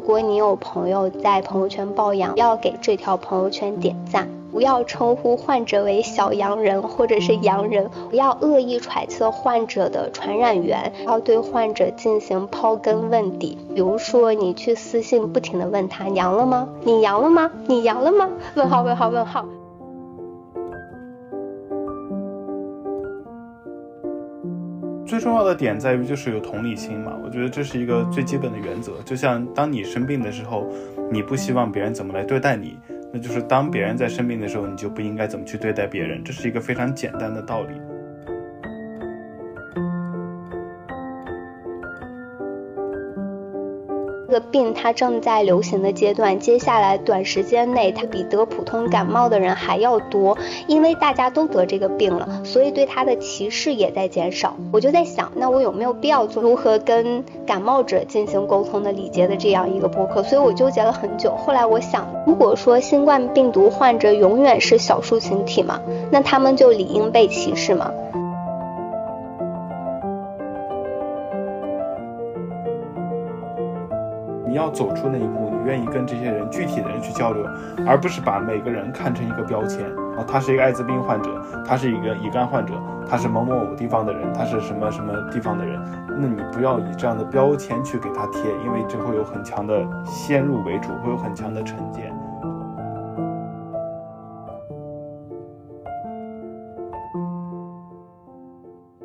如果你有朋友在朋友圈抱养，要给这条朋友圈点赞，不要称呼患者为小阳人或者是阳人，不要恶意揣测患者的传染源，要对患者进行刨根问底。比如说，你去私信不停的问他阳了吗？你阳了吗？你阳了吗？问号问号问号。重要的点在于就是有同理心嘛，我觉得这是一个最基本的原则。就像当你生病的时候，你不希望别人怎么来对待你，那就是当别人在生病的时候，你就不应该怎么去对待别人。这是一个非常简单的道理。这个病它正在流行的阶段，接下来短时间内它比得普通感冒的人还要多，因为大家都得这个病了，所以对它的歧视也在减少。我就在想，那我有没有必要做如何跟感冒者进行沟通的礼节的这样一个播客？所以我纠结了很久。后来我想，如果说新冠病毒患者永远是少数群体嘛，那他们就理应被歧视吗？你要走出那一步，你愿意跟这些人具体的人去交流，而不是把每个人看成一个标签。啊，他是一个艾滋病患者，他是一个乙肝患者，他是某某某地方的人，他是什么什么地方的人。那你不要以这样的标签去给他贴，因为这会有很强的先入为主，会有很强的成见。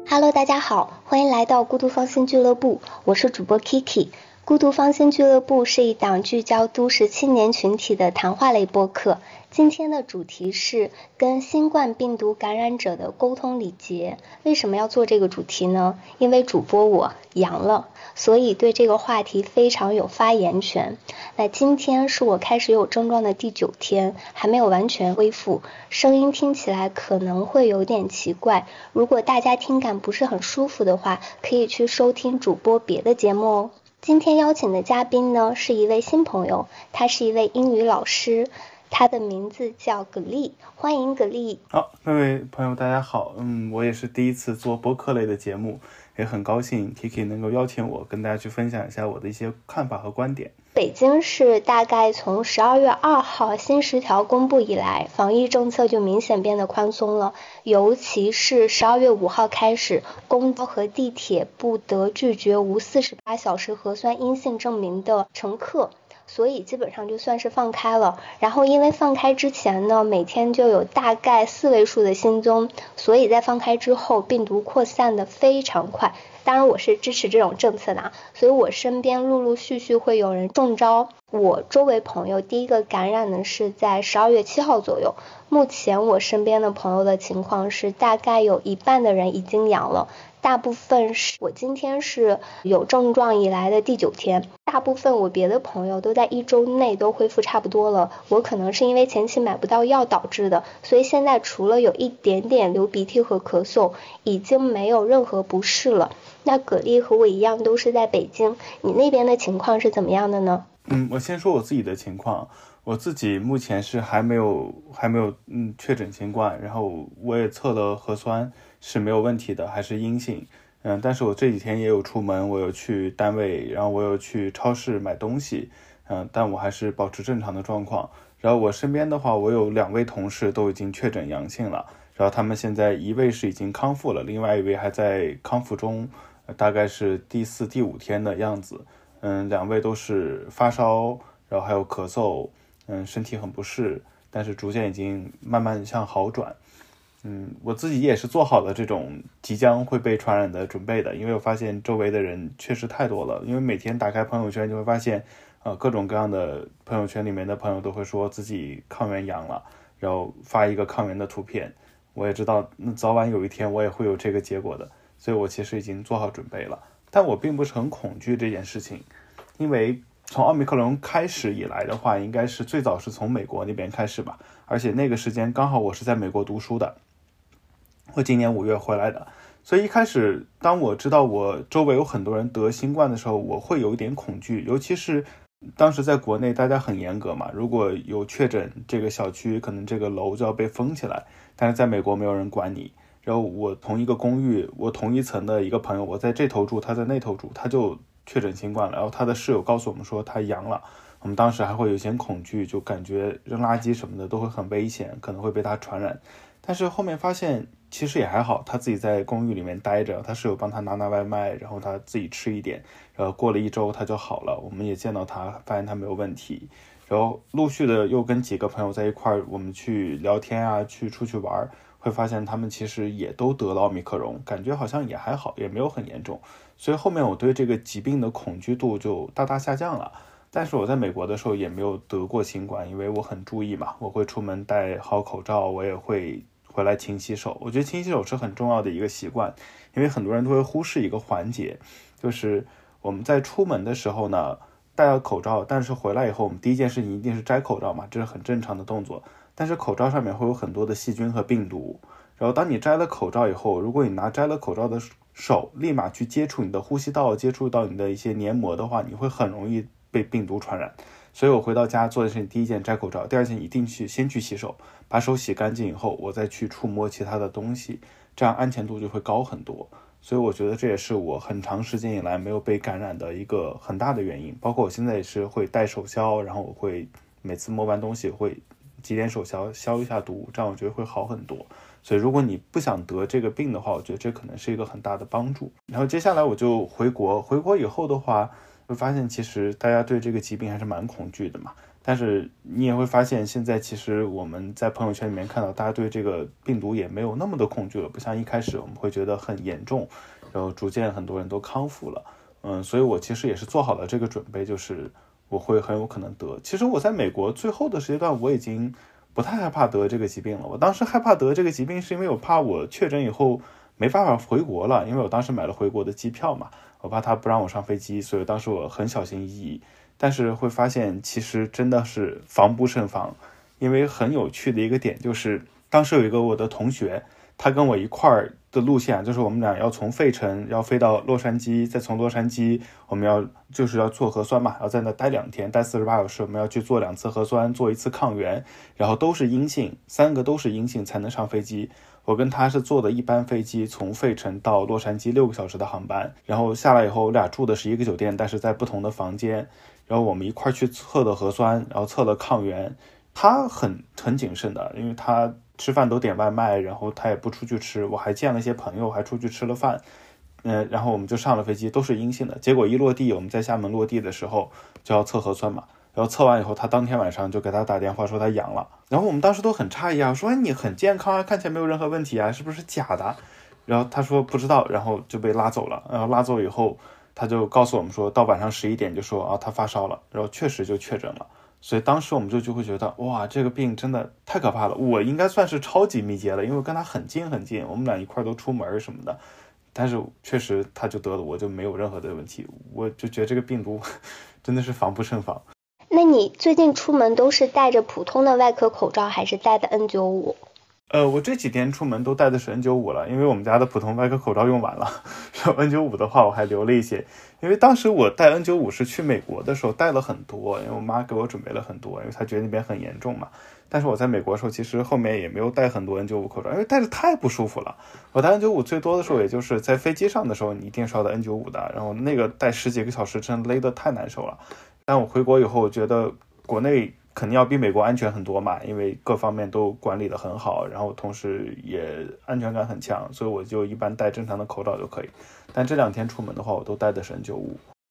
Hello，大家好，欢迎来到孤独芳心俱乐部，我是主播 Kiki。孤独芳心俱乐部是一档聚焦都市青年群体的谈话类播客。今天的主题是跟新冠病毒感染者的沟通礼节。为什么要做这个主题呢？因为主播我阳了，所以对这个话题非常有发言权。那今天是我开始有症状的第九天，还没有完全恢复，声音听起来可能会有点奇怪。如果大家听感不是很舒服的话，可以去收听主播别的节目哦。今天邀请的嘉宾呢，是一位新朋友，他是一位英语老师，他的名字叫葛丽，欢迎葛丽。好，各位朋友，大家好，嗯，我也是第一次做播客类的节目。也很高兴 Kiki 能够邀请我跟大家去分享一下我的一些看法和观点。北京市大概从十二月二号新十条公布以来，防疫政策就明显变得宽松了，尤其是十二月五号开始，公交和地铁不得拒绝无四十八小时核酸阴性证明的乘客。所以基本上就算是放开了，然后因为放开之前呢，每天就有大概四位数的新增，所以在放开之后，病毒扩散的非常快。当然我是支持这种政策的啊，所以我身边陆陆续续会有人中招。我周围朋友第一个感染的是在十二月七号左右，目前我身边的朋友的情况是大概有一半的人已经阳了。大部分是我今天是有症状以来的第九天，大部分我别的朋友都在一周内都恢复差不多了，我可能是因为前期买不到药导致的，所以现在除了有一点点流鼻涕和咳嗽，已经没有任何不适了。那葛丽和我一样都是在北京，你那边的情况是怎么样的呢？嗯，我先说我自己的情况，我自己目前是还没有还没有嗯确诊新冠，然后我也测了核酸。是没有问题的，还是阴性，嗯，但是我这几天也有出门，我有去单位，然后我有去超市买东西，嗯，但我还是保持正常的状况。然后我身边的话，我有两位同事都已经确诊阳性了，然后他们现在一位是已经康复了，另外一位还在康复中，大概是第四、第五天的样子，嗯，两位都是发烧，然后还有咳嗽，嗯，身体很不适，但是逐渐已经慢慢向好转。嗯，我自己也是做好了这种即将会被传染的准备的，因为我发现周围的人确实太多了。因为每天打开朋友圈，就会发现，呃，各种各样的朋友圈里面的朋友都会说自己抗原阳了，然后发一个抗原的图片。我也知道，那早晚有一天我也会有这个结果的，所以我其实已经做好准备了。但我并不是很恐惧这件事情，因为从奥密克戎开始以来的话，应该是最早是从美国那边开始吧，而且那个时间刚好我是在美国读书的。我今年五月回来的，所以一开始当我知道我周围有很多人得新冠的时候，我会有一点恐惧，尤其是当时在国内大家很严格嘛，如果有确诊，这个小区可能这个楼就要被封起来，但是在美国没有人管你。然后我同一个公寓，我同一层的一个朋友，我在这头住，他在那头住，他就确诊新冠了，然后他的室友告诉我们说他阳了，我们当时还会有些恐惧，就感觉扔垃圾什么的都会很危险，可能会被他传染。但是后面发现其实也还好，他自己在公寓里面待着，他室友帮他拿拿外卖，然后他自己吃一点，然后过了一周他就好了，我们也见到他，发现他没有问题。然后陆续的又跟几个朋友在一块儿，我们去聊天啊，去出去玩，会发现他们其实也都得了奥密克戎，感觉好像也还好，也没有很严重。所以后面我对这个疾病的恐惧度就大大下降了。但是我在美国的时候也没有得过新冠，因为我很注意嘛，我会出门戴好口罩，我也会回来勤洗手。我觉得勤洗手是很重要的一个习惯，因为很多人都会忽视一个环节，就是我们在出门的时候呢。戴了口罩，但是回来以后，我们第一件事情一定是摘口罩嘛，这是很正常的动作。但是口罩上面会有很多的细菌和病毒，然后当你摘了口罩以后，如果你拿摘了口罩的手立马去接触你的呼吸道，接触到你的一些黏膜的话，你会很容易被病毒传染。所以我回到家做的事情，第一件摘口罩，第二件一定去先去洗手，把手洗干净以后，我再去触摸其他的东西，这样安全度就会高很多。所以我觉得这也是我很长时间以来没有被感染的一个很大的原因。包括我现在也是会戴手消，然后我会每次摸完东西会挤点手消消一下毒，这样我觉得会好很多。所以如果你不想得这个病的话，我觉得这可能是一个很大的帮助。然后接下来我就回国，回国以后的话，会发现其实大家对这个疾病还是蛮恐惧的嘛。但是你也会发现，现在其实我们在朋友圈里面看到，大家对这个病毒也没有那么的恐惧了，不像一开始我们会觉得很严重，然后逐渐很多人都康复了。嗯，所以我其实也是做好了这个准备，就是我会很有可能得。其实我在美国最后的时间段，我已经不太害怕得这个疾病了。我当时害怕得这个疾病，是因为我怕我确诊以后没办法回国了，因为我当时买了回国的机票嘛，我怕他不让我上飞机，所以当时我很小心翼翼。但是会发现，其实真的是防不胜防，因为很有趣的一个点就是，当时有一个我的同学，他跟我一块儿的路线，就是我们俩要从费城要飞到洛杉矶，再从洛杉矶我们要就是要做核酸嘛，要在那待两天，待四十八小时，我们要去做两次核酸，做一次抗原，然后都是阴性，三个都是阴性才能上飞机。我跟他是坐的一班飞机，从费城到洛杉矶六个小时的航班，然后下来以后，我俩住的是一个酒店，但是在不同的房间。然后我们一块去测的核酸，然后测的抗原。他很很谨慎的，因为他吃饭都点外卖，然后他也不出去吃。我还见了一些朋友，还出去吃了饭。嗯，然后我们就上了飞机，都是阴性的。结果一落地，我们在厦门落地的时候就要测核酸嘛。然后测完以后，他当天晚上就给他打电话说他阳了。然后我们当时都很诧异啊，说你很健康啊，看起来没有任何问题啊，是不是假的？然后他说不知道，然后就被拉走了。然后拉走以后。他就告诉我们说，到晚上十一点就说啊，他发烧了，然后确实就确诊了。所以当时我们就就会觉得，哇，这个病真的太可怕了。我应该算是超级密接了，因为跟他很近很近，我们俩一块都出门什么的。但是确实他就得了，我就没有任何的问题。我就觉得这个病毒 真的是防不胜防。那你最近出门都是戴着普通的外科口罩，还是戴的 N95？呃，我这几天出门都戴的是 N95 了，因为我们家的普通外科口罩用完了。然后 N95 的话，我还留了一些，因为当时我戴 N95 是去美国的时候戴了很多，因为我妈给我准备了很多，因为她觉得那边很严重嘛。但是我在美国的时候，其实后面也没有戴很多 N95 口罩，因为戴着太不舒服了。我戴 N95 最多的时候，也就是在飞机上的时候，你一定是要戴 N95 的，然后那个戴十几个小时，真勒得太难受了。但我回国以后，我觉得国内。肯定要比美国安全很多嘛，因为各方面都管理的很好，然后同时也安全感很强，所以我就一般戴正常的口罩就可以。但这两天出门的话，我都戴的是 N95。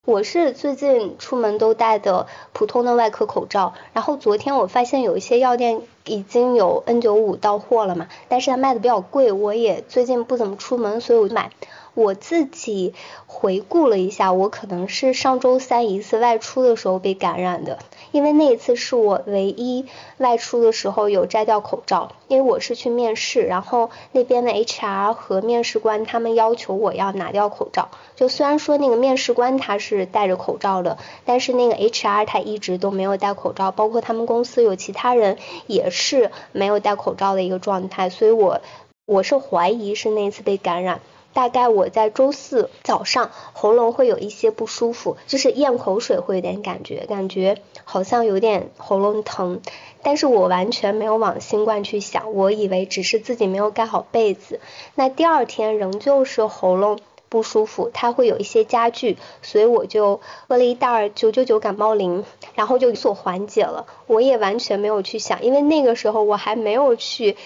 我是最近出门都戴的普通的外科口罩，然后昨天我发现有一些药店已经有 N95 到货了嘛，但是它卖的比较贵，我也最近不怎么出门，所以我就买。我自己回顾了一下，我可能是上周三一次外出的时候被感染的。因为那一次是我唯一外出的时候有摘掉口罩，因为我是去面试，然后那边的 HR 和面试官他们要求我要拿掉口罩。就虽然说那个面试官他是戴着口罩的，但是那个 HR 他一直都没有戴口罩，包括他们公司有其他人也是没有戴口罩的一个状态，所以我我是怀疑是那次被感染。大概我在周四早上喉咙会有一些不舒服，就是咽口水会有点感觉，感觉好像有点喉咙疼，但是我完全没有往新冠去想，我以为只是自己没有盖好被子。那第二天仍旧是喉咙。不舒服，它会有一些加剧，所以我就喝了一袋九九九感冒灵，然后就有所缓解了。我也完全没有去想，因为那个时候我还没有去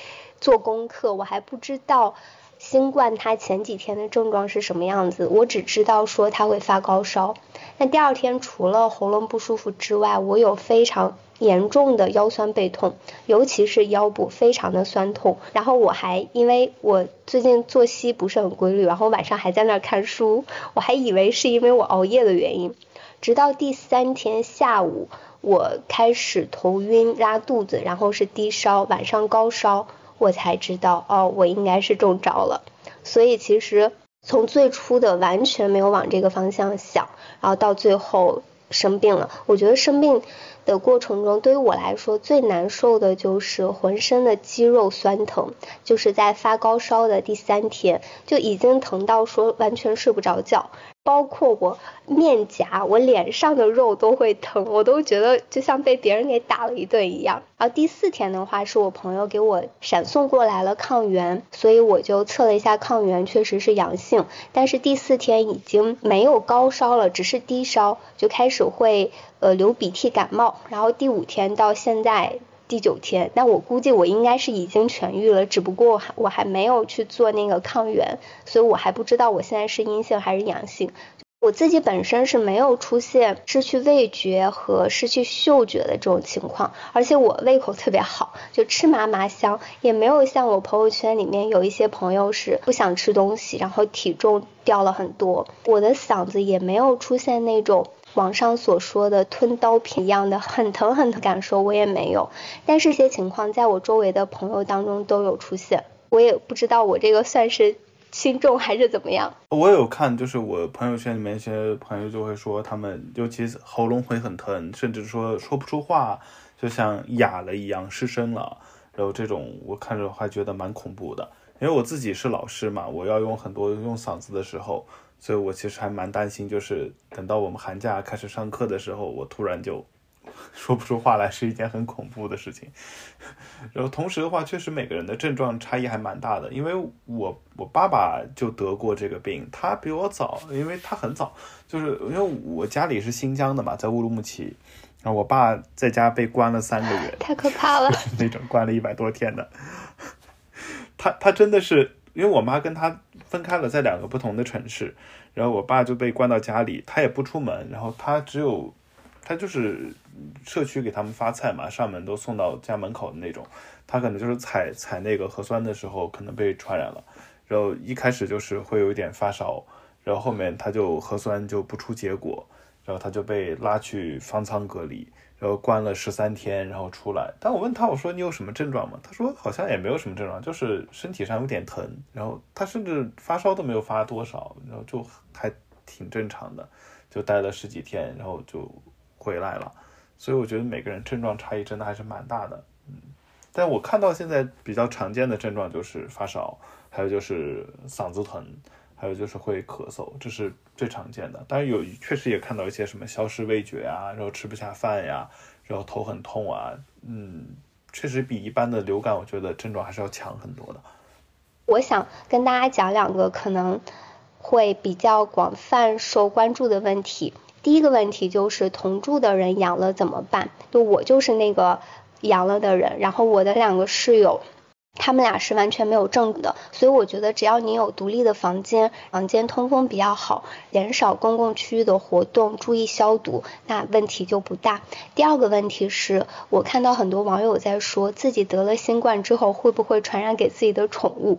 做功课，我还不知道新冠它前几天的症状是什么样子，我只知道说它会发高烧。那第二天除了喉咙不舒服之外，我有非常。严重的腰酸背痛，尤其是腰部非常的酸痛。然后我还因为我最近作息不是很规律，然后晚上还在那看书，我还以为是因为我熬夜的原因。直到第三天下午，我开始头晕、拉肚子，然后是低烧，晚上高烧，我才知道哦，我应该是中招了。所以其实从最初的完全没有往这个方向想，然后到最后生病了，我觉得生病。的过程中，对于我来说最难受的就是浑身的肌肉酸疼，就是在发高烧的第三天就已经疼到说完全睡不着觉。包括我面颊、我脸上的肉都会疼，我都觉得就像被别人给打了一顿一样。然后第四天的话，是我朋友给我闪送过来了抗原，所以我就测了一下抗原，确实是阳性。但是第四天已经没有高烧了，只是低烧，就开始会呃流鼻涕、感冒。然后第五天到现在。第九天，那我估计我应该是已经痊愈了，只不过我还没有去做那个抗原，所以我还不知道我现在是阴性还是阳性。我自己本身是没有出现失去味觉和失去嗅觉的这种情况，而且我胃口特别好，就吃嘛嘛香，也没有像我朋友圈里面有一些朋友是不想吃东西，然后体重掉了很多。我的嗓子也没有出现那种。网上所说的吞刀片一样的很疼很疼感受我也没有，但是些情况在我周围的朋友当中都有出现，我也不知道我这个算是轻重还是怎么样。我有看，就是我朋友圈里面一些朋友就会说，他们尤其喉咙会很疼，甚至说说不出话，就像哑了一样失声了。然后这种我看着还觉得蛮恐怖的，因为我自己是老师嘛，我要用很多用嗓子的时候。所以我其实还蛮担心，就是等到我们寒假开始上课的时候，我突然就 说不出话来，是一件很恐怖的事情。然后同时的话，确实每个人的症状差异还蛮大的，因为我我爸爸就得过这个病，他比我早，因为他很早，就是因为我家里是新疆的嘛，在乌鲁木齐，然后我爸在家被关了三个月，太可怕了，那种关了一百多天的，他他真的是。因为我妈跟他分开了，在两个不同的城市，然后我爸就被关到家里，他也不出门，然后他只有，他就是社区给他们发菜嘛，上门都送到家门口的那种，他可能就是采采那个核酸的时候可能被传染了，然后一开始就是会有一点发烧，然后后面他就核酸就不出结果，然后他就被拉去方舱隔离。然后关了十三天，然后出来。但我问他，我说你有什么症状吗？他说好像也没有什么症状，就是身体上有点疼。然后他甚至发烧都没有发多少，然后就还挺正常的，就待了十几天，然后就回来了。所以我觉得每个人症状差异真的还是蛮大的。嗯，但我看到现在比较常见的症状就是发烧，还有就是嗓子疼。还有就是会咳嗽，这是最常见的。当然有，确实也看到一些什么消失味觉啊，然后吃不下饭呀，然后头很痛啊，嗯，确实比一般的流感，我觉得症状还是要强很多的。我想跟大家讲两个可能会比较广泛受关注的问题。第一个问题就是同住的人阳了怎么办？就我就是那个阳了的人，然后我的两个室友。他们俩是完全没有症的，所以我觉得只要你有独立的房间，房间通风比较好，减少公共区域的活动，注意消毒，那问题就不大。第二个问题是我看到很多网友在说自己得了新冠之后会不会传染给自己的宠物。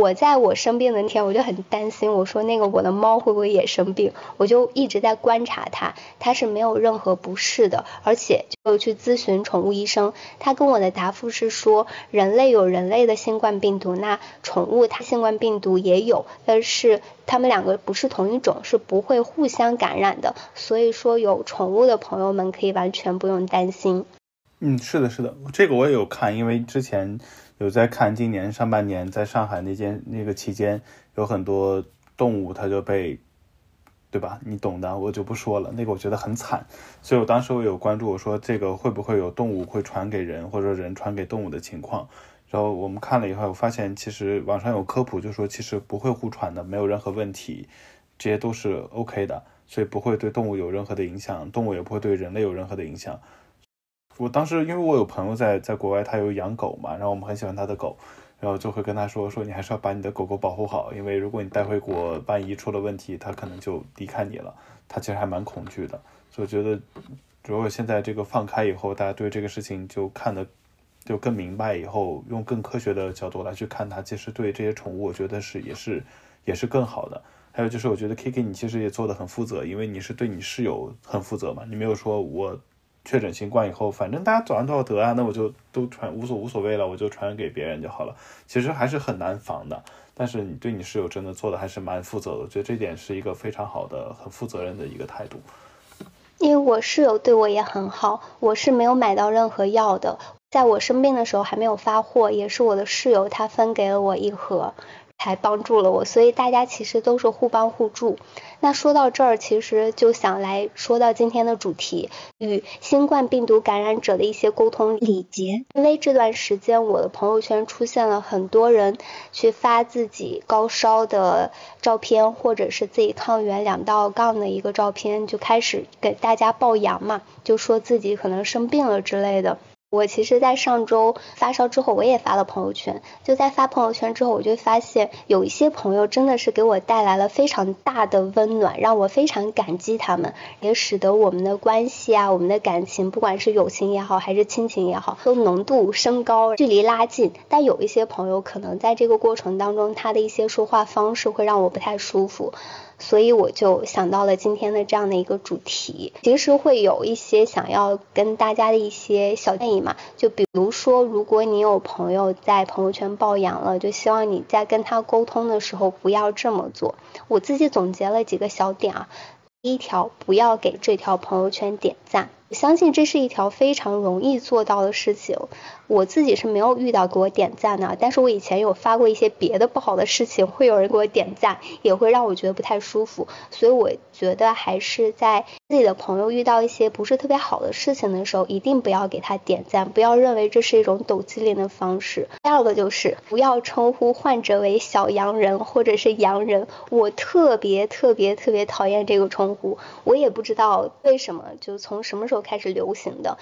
我在我生病的那天，我就很担心，我说那个我的猫会不会也生病？我就一直在观察它，它是没有任何不适的，而且就去咨询宠物医生，他跟我的答复是说，人类有人类的新冠病毒，那宠物它新冠病毒也有，但是它们两个不是同一种，是不会互相感染的，所以说有宠物的朋友们可以完全不用担心。嗯，是的，是的，这个我也有看，因为之前。有在看今年上半年在上海那间那个期间，有很多动物它就被，对吧？你懂的，我就不说了。那个我觉得很惨，所以我当时我有关注，我说这个会不会有动物会传给人，或者人传给动物的情况？然后我们看了以后，发现其实网上有科普，就说其实不会互传的，没有任何问题，这些都是 OK 的，所以不会对动物有任何的影响，动物也不会对人类有任何的影响。我当时因为我有朋友在在国外，他有养狗嘛，然后我们很喜欢他的狗，然后就会跟他说说你还是要把你的狗狗保护好，因为如果你带回国，万一出了问题，它可能就离开你了。他其实还蛮恐惧的，所以我觉得如果现在这个放开以后，大家对这个事情就看得。就更明白以后，用更科学的角度来去看它，其实对这些宠物，我觉得是也是也是更好的。还有就是，我觉得 K K 你其实也做的很负责，因为你是对你室友很负责嘛，你没有说我确诊新冠以后，反正大家早上都要得啊，那我就都传无所无所谓了，我就传染给别人就好了。其实还是很难防的，但是你对你室友真的做的还是蛮负责的，我觉得这点是一个非常好的、很负责任的一个态度。因为我室友对我也很好，我是没有买到任何药的。在我生病的时候还没有发货，也是我的室友他分给了我一盒，才帮助了我。所以大家其实都是互帮互助。那说到这儿，其实就想来说到今天的主题，与新冠病毒感染者的一些沟通礼节。因为这段时间我的朋友圈出现了很多人去发自己高烧的照片，或者是自己抗原两道杠的一个照片，就开始给大家报阳嘛，就说自己可能生病了之类的。我其实，在上周发烧之后，我也发了朋友圈。就在发朋友圈之后，我就发现有一些朋友真的是给我带来了非常大的温暖，让我非常感激他们，也使得我们的关系啊，我们的感情，不管是友情也好，还是亲情也好，都浓度升高，距离拉近。但有一些朋友可能在这个过程当中，他的一些说话方式会让我不太舒服。所以我就想到了今天的这样的一个主题，其实会有一些想要跟大家的一些小建议嘛，就比如说，如果你有朋友在朋友圈爆阳了，就希望你在跟他沟通的时候不要这么做。我自己总结了几个小点啊，第一条，不要给这条朋友圈点赞。我相信这是一条非常容易做到的事情，我自己是没有遇到给我点赞的，但是我以前有发过一些别的不好的事情，会有人给我点赞，也会让我觉得不太舒服，所以我觉得还是在自己的朋友遇到一些不是特别好的事情的时候，一定不要给他点赞，不要认为这是一种抖机灵的方式。第二个就是不要称呼患者为小洋人或者是洋人，我特别特别特别讨厌这个称呼，我也不知道为什么，就从什么时候。开始流行的，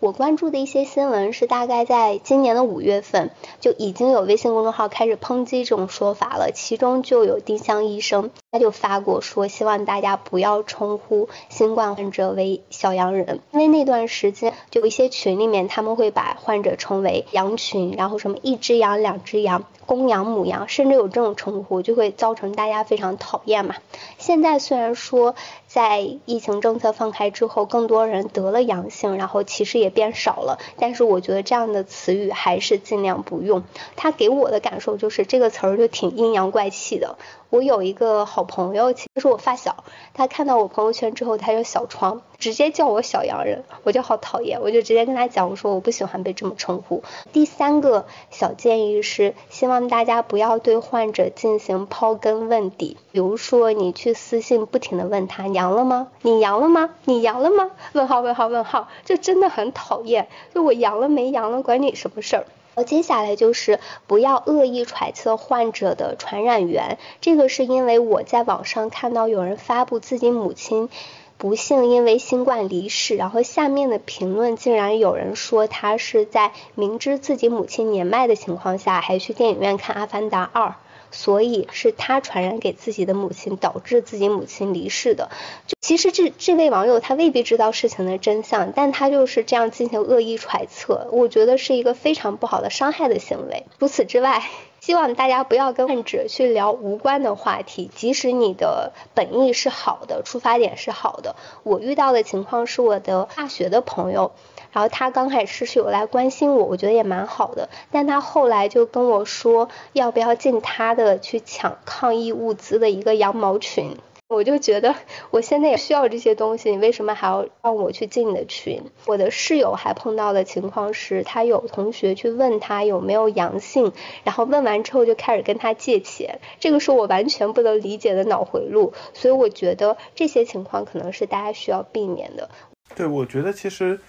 我关注的一些新闻是大概在今年的五月份就已经有微信公众号开始抨击这种说法了，其中就有丁香医生，他就发过说希望大家不要称呼新冠患者为小洋人，因为那段时间就一些群里面他们会把患者称为羊群，然后什么一只羊、两只羊。公羊、母羊，甚至有这种称呼，就会造成大家非常讨厌嘛。现在虽然说在疫情政策放开之后，更多人得了阳性，然后其实也变少了，但是我觉得这样的词语还是尽量不用。它给我的感受就是这个词儿就挺阴阳怪气的。我有一个好朋友，其实是我发小，他看到我朋友圈之后，他有小窗，直接叫我小洋人，我就好讨厌，我就直接跟他讲，我说我不喜欢被这么称呼。第三个小建议是，希望大家不要对患者进行刨根问底，比如说你去私信不停的问他阳了吗？你阳了吗？你阳了吗？问号问号问号，就真的很讨厌，就我阳了没阳了，管你什么事儿。而接下来就是不要恶意揣测患者的传染源，这个是因为我在网上看到有人发布自己母亲不幸因为新冠离世，然后下面的评论竟然有人说他是在明知自己母亲年迈的情况下还去电影院看《阿凡达二》。所以是他传染给自己的母亲，导致自己母亲离世的。就其实这这位网友他未必知道事情的真相，但他就是这样进行恶意揣测，我觉得是一个非常不好的伤害的行为。除此之外，希望大家不要跟患者去聊无关的话题，即使你的本意是好的，出发点是好的。我遇到的情况是我的大学的朋友。然后他刚开始是有来关心我，我觉得也蛮好的。但他后来就跟我说，要不要进他的去抢抗疫物资的一个羊毛群？我就觉得我现在也需要这些东西，你为什么还要让我去进你的群？我的室友还碰到的情况是，他有同学去问他有没有阳性，然后问完之后就开始跟他借钱，这个是我完全不能理解的脑回路。所以我觉得这些情况可能是大家需要避免的。对，我觉得其实。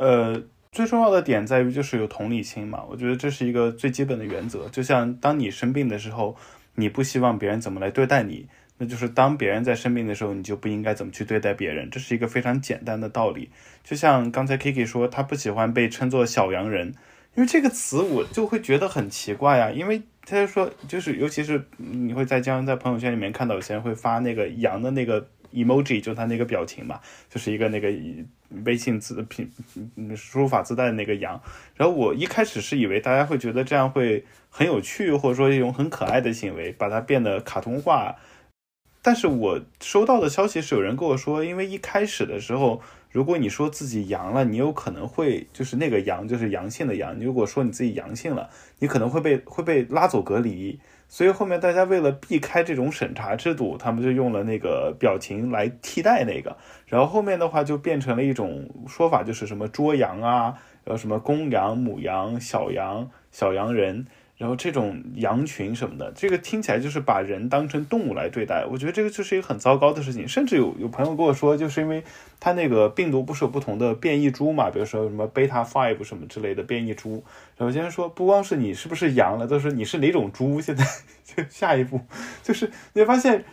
呃，最重要的点在于就是有同理心嘛，我觉得这是一个最基本的原则。就像当你生病的时候，你不希望别人怎么来对待你，那就是当别人在生病的时候，你就不应该怎么去对待别人。这是一个非常简单的道理。就像刚才 Kiki 说，他不喜欢被称作小洋人，因为这个词我就会觉得很奇怪呀。因为他就说，就是尤其是你会在将在朋友圈里面看到有些人会发那个羊的那个 emoji，就他那个表情嘛，就是一个那个。微信自拼输入法自带的那个羊，然后我一开始是以为大家会觉得这样会很有趣，或者说一种很可爱的行为，把它变得卡通化。但是我收到的消息是有人跟我说，因为一开始的时候，如果你说自己阳了，你有可能会就是那个阳就是阳性的阳，你如果说你自己阳性了，你可能会被会被拉走隔离。所以后面大家为了避开这种审查制度，他们就用了那个表情来替代那个。然后后面的话就变成了一种说法，就是什么捉羊啊，然后什么公羊、母羊、小羊、小羊人。然后这种羊群什么的，这个听起来就是把人当成动物来对待，我觉得这个就是一个很糟糕的事情。甚至有有朋友跟我说，就是因为他那个病毒不是有不同的变异株嘛，比如说什么贝塔 five 什么之类的变异株。然后先说，不光是你是不是羊了，都是你是哪种猪。现在 就下一步就是你会发现。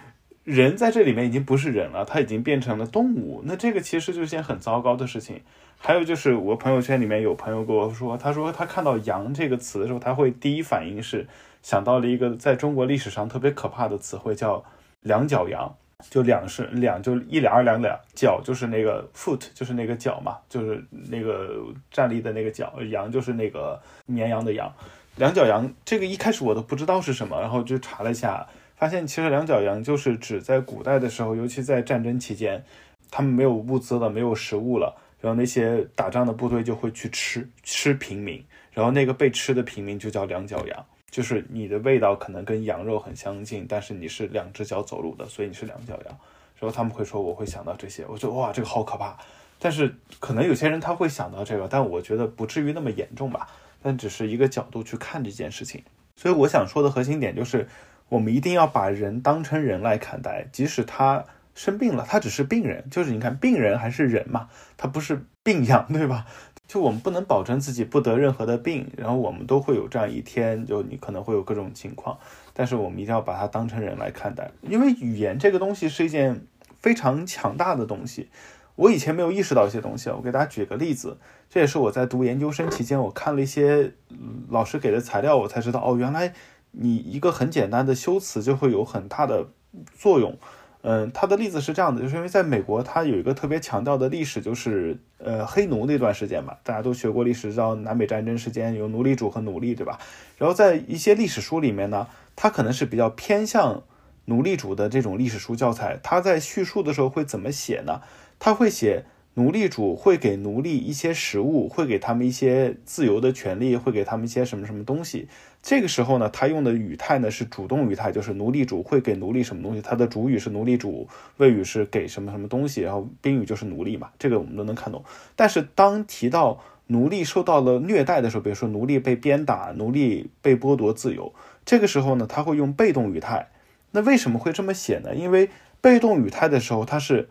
人在这里面已经不是人了，他已经变成了动物。那这个其实就是件很糟糕的事情。还有就是我朋友圈里面有朋友跟我说，他说他看到“羊”这个词的时候，他会第一反应是想到了一个在中国历史上特别可怕的词汇，叫“两脚羊”。就两是两，就一两二两两脚，就是那个 foot，就是那个脚嘛，就是那个站立的那个脚。羊就是那个绵羊的羊。两脚羊这个一开始我都不知道是什么，然后就查了一下。发现其实两脚羊就是指在古代的时候，尤其在战争期间，他们没有物资了，没有食物了，然后那些打仗的部队就会去吃吃平民，然后那个被吃的平民就叫两脚羊，就是你的味道可能跟羊肉很相近，但是你是两只脚走路的，所以你是两脚羊。然后他们会说我会想到这些，我觉得哇这个好可怕。但是可能有些人他会想到这个，但我觉得不至于那么严重吧。但只是一个角度去看这件事情。所以我想说的核心点就是。我们一定要把人当成人来看待，即使他生病了，他只是病人，就是你看病人还是人嘛，他不是病样，对吧？就我们不能保证自己不得任何的病，然后我们都会有这样一天，就你可能会有各种情况，但是我们一定要把它当成人来看待，因为语言这个东西是一件非常强大的东西。我以前没有意识到一些东西，我给大家举个例子，这也是我在读研究生期间，我看了一些老师给的材料，我才知道哦，原来。你一个很简单的修辞就会有很大的作用，嗯，他的例子是这样的，就是因为在美国，他有一个特别强调的历史，就是呃黑奴那段时间嘛，大家都学过历史，知道南北战争时间有奴隶主和奴隶，对吧？然后在一些历史书里面呢，他可能是比较偏向奴隶主的这种历史书教材，他在叙述的时候会怎么写呢？他会写。奴隶主会给奴隶一些食物，会给他们一些自由的权利，会给他们一些什么什么东西。这个时候呢，他用的语态呢是主动语态，就是奴隶主会给奴隶什么东西。他的主语是奴隶主，谓语是给什么什么东西，然后宾语就是奴隶嘛，这个我们都能看懂。但是当提到奴隶受到了虐待的时候，比如说奴隶被鞭打，奴隶被剥夺自由，这个时候呢，他会用被动语态。那为什么会这么写呢？因为被动语态的时候，它是。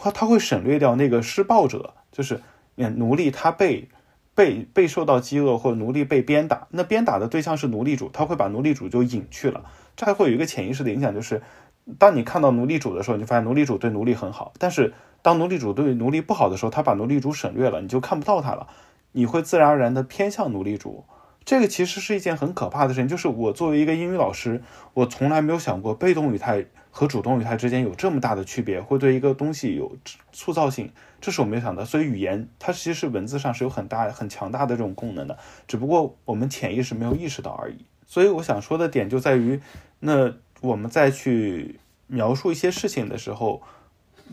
他他会省略掉那个施暴者，就是奴隶，他被被被受到饥饿或者奴隶被鞭打，那鞭打的对象是奴隶主，他会把奴隶主就隐去了。这还会有一个潜意识的影响，就是当你看到奴隶主的时候，你就发现奴隶主对奴隶很好；但是当奴隶主对奴隶不好的时候，他把奴隶主省略了，你就看不到他了，你会自然而然的偏向奴隶主。这个其实是一件很可怕的事情，就是我作为一个英语老师，我从来没有想过被动语态。和主动语态之间有这么大的区别，会对一个东西有塑造性，这是我没想到。所以语言它其实是文字上是有很大很强大的这种功能的，只不过我们潜意识没有意识到而已。所以我想说的点就在于，那我们再去描述一些事情的时候，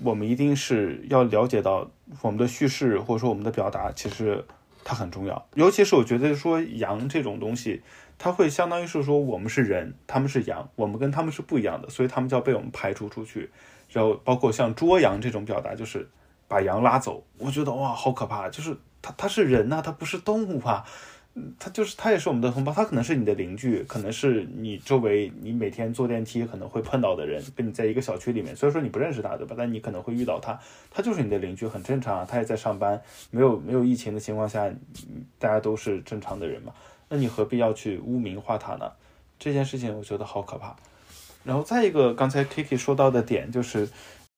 我们一定是要了解到我们的叙事或者说我们的表达，其实它很重要。尤其是我觉得说羊这种东西。他会相当于是说，我们是人，他们是羊，我们跟他们是不一样的，所以他们就要被我们排除出去。然后包括像捉羊这种表达，就是把羊拉走。我觉得哇，好可怕！就是他他是人呐，他不是动物啊。他就是他也是我们的同胞，他可能是你的邻居，可能是你周围你每天坐电梯可能会碰到的人，跟你在一个小区里面，所以说你不认识他，对吧？但你可能会遇到他，他就是你的邻居，很正常啊。他也在上班，没有没有疫情的情况下，大家都是正常的人嘛。那你何必要去污名化他呢？这件事情我觉得好可怕。然后再一个，刚才 Kiki 说到的点就是，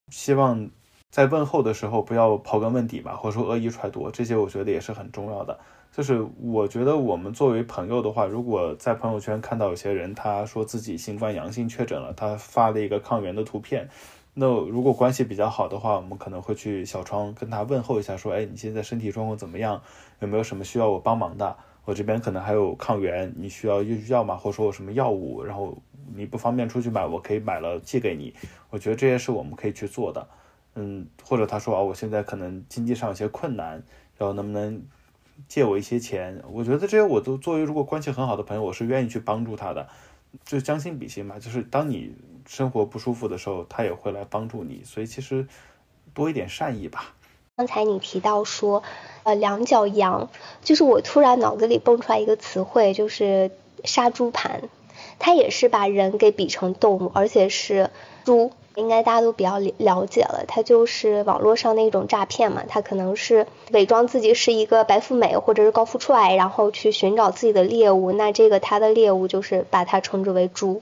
希望在问候的时候不要刨根问底吧，或者说恶意揣度，这些我觉得也是很重要的。就是我觉得我们作为朋友的话，如果在朋友圈看到有些人他说自己新冠阳性确诊了，他发了一个抗原的图片，那如果关系比较好的话，我们可能会去小窗跟他问候一下，说，哎，你现在身体状况怎么样？有没有什么需要我帮忙的？我这边可能还有抗原，你需要用药吗？或者说有什么药物，然后你不方便出去买，我可以买了寄给你。我觉得这些是我们可以去做的。嗯，或者他说啊，我现在可能经济上有些困难，然后能不能？借我一些钱，我觉得这些我都作为如果关系很好的朋友，我是愿意去帮助他的，就将心比心嘛。就是当你生活不舒服的时候，他也会来帮助你，所以其实多一点善意吧。刚才你提到说，呃，两脚羊，就是我突然脑子里蹦出来一个词汇，就是杀猪盘，它也是把人给比成动物，而且是猪。应该大家都比较了解了，它就是网络上那种诈骗嘛，它可能是伪装自己是一个白富美或者是高富帅，然后去寻找自己的猎物，那这个他的猎物就是把它称之为猪。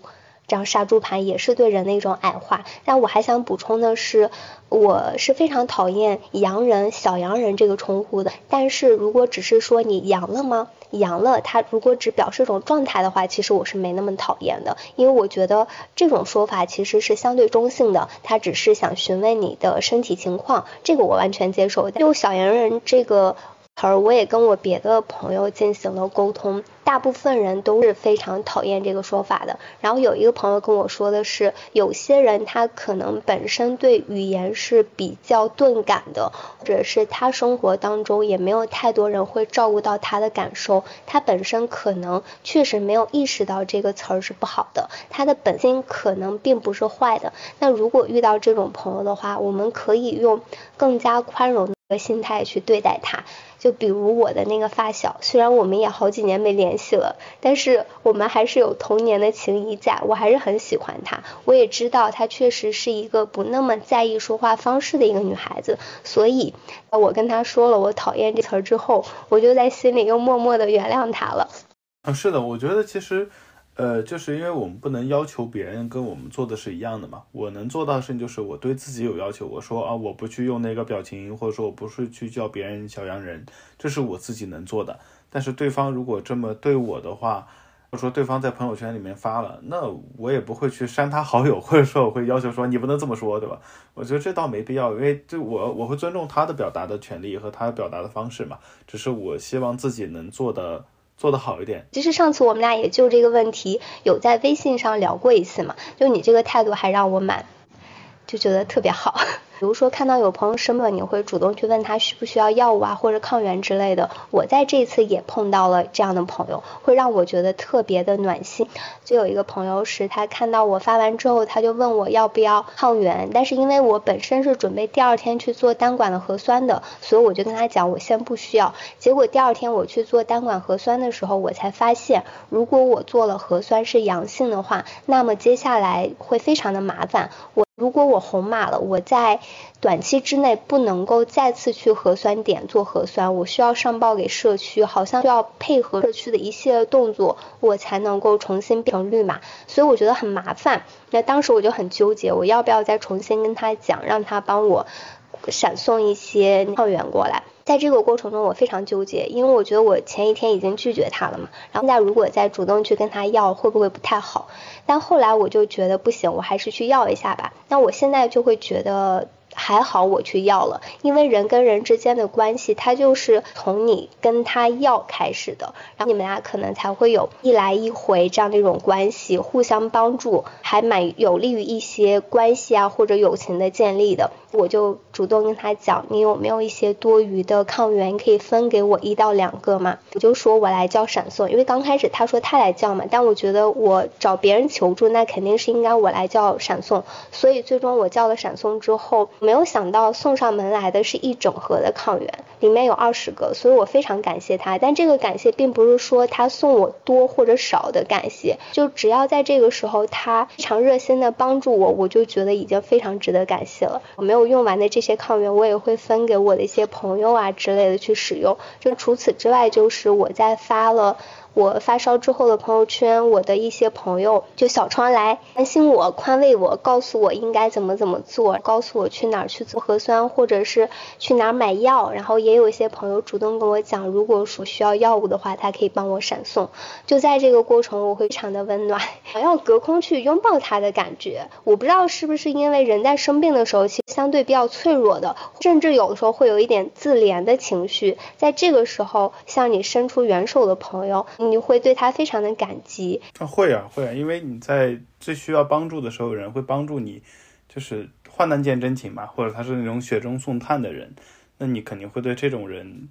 这样杀猪盘也是对人的一种矮化。但我还想补充的是，我是非常讨厌“洋人”“小洋人”这个称呼的。但是如果只是说你阳了吗？阳了，它如果只表示一种状态的话，其实我是没那么讨厌的，因为我觉得这种说法其实是相对中性的，它只是想询问你的身体情况，这个我完全接受。用“小洋人”这个。而我也跟我别的朋友进行了沟通，大部分人都是非常讨厌这个说法的。然后有一个朋友跟我说的是，有些人他可能本身对语言是比较钝感的，或者是他生活当中也没有太多人会照顾到他的感受，他本身可能确实没有意识到这个词儿是不好的，他的本心可能并不是坏的。那如果遇到这种朋友的话，我们可以用更加宽容的心态去对待他。就比如我的那个发小，虽然我们也好几年没联系了，但是我们还是有童年的情谊在，我还是很喜欢她。我也知道她确实是一个不那么在意说话方式的一个女孩子，所以我跟她说了我讨厌这词儿之后，我就在心里又默默的原谅她了。啊，是的，我觉得其实。呃，就是因为我们不能要求别人跟我们做的是一样的嘛。我能做到的事情就是我对自己有要求。我说啊，我不去用那个表情，或者说我不是去叫别人小洋人，这是我自己能做的。但是对方如果这么对我的话，我说对方在朋友圈里面发了，那我也不会去删他好友，或者说我会要求说你不能这么说，对吧？我觉得这倒没必要，因为就我我会尊重他的表达的权利和他表达的方式嘛。只是我希望自己能做的。做得好一点。其实上次我们俩也就这个问题有在微信上聊过一次嘛，就你这个态度还让我蛮，就觉得特别好。比如说看到有朋友生病，你会主动去问他需不需要药物啊，或者抗原之类的。我在这次也碰到了这样的朋友，会让我觉得特别的暖心。就有一个朋友是，他看到我发完之后，他就问我要不要抗原，但是因为我本身是准备第二天去做单管的核酸的，所以我就跟他讲我先不需要。结果第二天我去做单管核酸的时候，我才发现，如果我做了核酸是阳性的话，那么接下来会非常的麻烦。我。如果我红码了，我在短期之内不能够再次去核酸点做核酸，我需要上报给社区，好像需要配合社区的一系列动作，我才能够重新变成绿码，所以我觉得很麻烦。那当时我就很纠结，我要不要再重新跟他讲，让他帮我闪送一些抗原过来。在这个过程中，我非常纠结，因为我觉得我前一天已经拒绝他了嘛，然后现在如果再主动去跟他要，会不会不太好？但后来我就觉得不行，我还是去要一下吧。那我现在就会觉得。还好我去要了，因为人跟人之间的关系，它就是从你跟他要开始的，然后你们俩可能才会有一来一回这样的一种关系，互相帮助，还蛮有利于一些关系啊或者友情的建立的。我就主动跟他讲，你有没有一些多余的抗原可以分给我一到两个嘛？我就说我来叫闪送，因为刚开始他说他来叫嘛，但我觉得我找别人求助，那肯定是应该我来叫闪送，所以最终我叫了闪送之后。没有想到送上门来的是一整盒的抗原，里面有二十个，所以我非常感谢他。但这个感谢并不是说他送我多或者少的感谢，就只要在这个时候他非常热心的帮助我，我就觉得已经非常值得感谢了。我没有用完的这些抗原，我也会分给我的一些朋友啊之类的去使用。就除此之外，就是我在发了。我发烧之后的朋友圈，我的一些朋友就小窗来关心我、宽慰我，告诉我应该怎么怎么做，告诉我去哪儿去做核酸，或者是去哪儿买药。然后也有一些朋友主动跟我讲，如果说需要药物的话，他可以帮我闪送。就在这个过程，我会非常的温暖，想要隔空去拥抱他的感觉。我不知道是不是因为人在生病的时候，其实相对比较脆弱的，甚至有的时候会有一点自怜的情绪。在这个时候，向你伸出援手的朋友。你会对他非常的感激啊，会啊会啊，因为你在最需要帮助的时候，有人会帮助你，就是患难见真情嘛，或者他是那种雪中送炭的人，那你肯定会对这种人